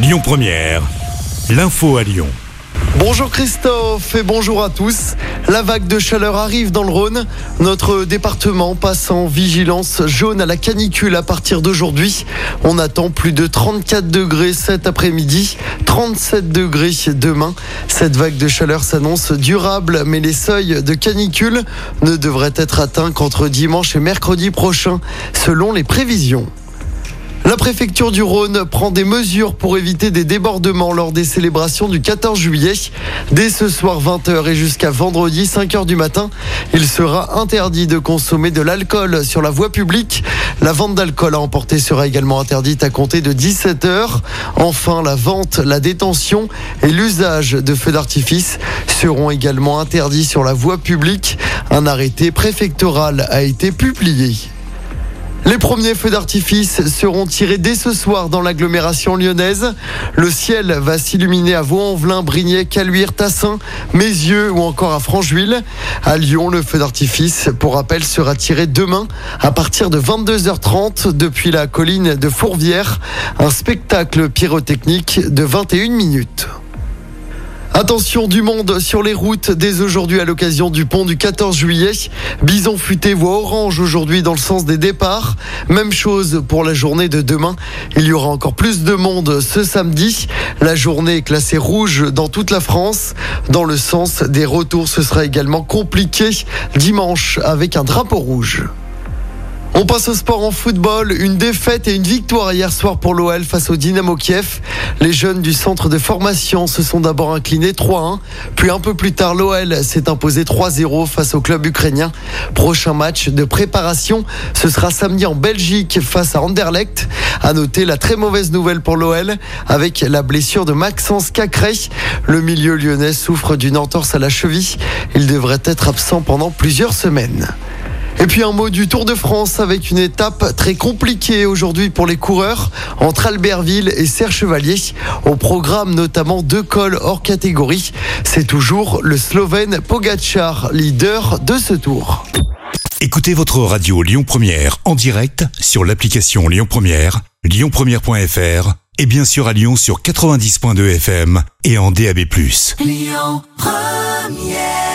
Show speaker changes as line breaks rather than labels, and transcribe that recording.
Lyon Première, l'info à Lyon.
Bonjour Christophe et bonjour à tous. La vague de chaleur arrive dans le Rhône. Notre département passe en vigilance jaune à la canicule à partir d'aujourd'hui. On attend plus de 34 degrés cet après-midi, 37 degrés demain. Cette vague de chaleur s'annonce durable, mais les seuils de canicule ne devraient être atteints qu'entre dimanche et mercredi prochain, selon les prévisions. La préfecture du Rhône prend des mesures pour éviter des débordements lors des célébrations du 14 juillet. Dès ce soir 20h et jusqu'à vendredi 5h du matin, il sera interdit de consommer de l'alcool sur la voie publique. La vente d'alcool à emporter sera également interdite à compter de 17h. Enfin, la vente, la détention et l'usage de feux d'artifice seront également interdits sur la voie publique. Un arrêté préfectoral a été publié. Les premiers feux d'artifice seront tirés dès ce soir dans l'agglomération lyonnaise. Le ciel va s'illuminer à Vaux-en-Velin, Brignais, Caluire, Tassin, Mézieux ou encore à Francheville. À Lyon, le feu d'artifice, pour rappel, sera tiré demain à partir de 22h30 depuis la colline de Fourvière. Un spectacle pyrotechnique de 21 minutes. Attention du monde sur les routes dès aujourd'hui à l'occasion du pont du 14 juillet. Bison futé voie orange aujourd'hui dans le sens des départs. Même chose pour la journée de demain. Il y aura encore plus de monde ce samedi. La journée est classée rouge dans toute la France. Dans le sens des retours, ce sera également compliqué dimanche avec un drapeau rouge. On passe au sport en football. Une défaite et une victoire hier soir pour l'OL face au Dynamo Kiev. Les jeunes du centre de formation se sont d'abord inclinés 3-1. Puis un peu plus tard, l'OL s'est imposé 3-0 face au club ukrainien. Prochain match de préparation, ce sera samedi en Belgique face à Anderlecht. À noter la très mauvaise nouvelle pour l'OL avec la blessure de Maxence Cacré. Le milieu lyonnais souffre d'une entorse à la cheville. Il devrait être absent pendant plusieurs semaines. Et puis un mot du Tour de France avec une étape très compliquée aujourd'hui pour les coureurs entre Albertville et Serre Chevalier. Au programme notamment deux cols hors catégorie. C'est toujours le Slovène Pogacar, leader de ce tour.
Écoutez votre radio Lyon Première en direct sur l'application Lyon Première, lyonpremière.fr et bien sûr à Lyon sur 90.2 FM et en DAB+.
Lyon Première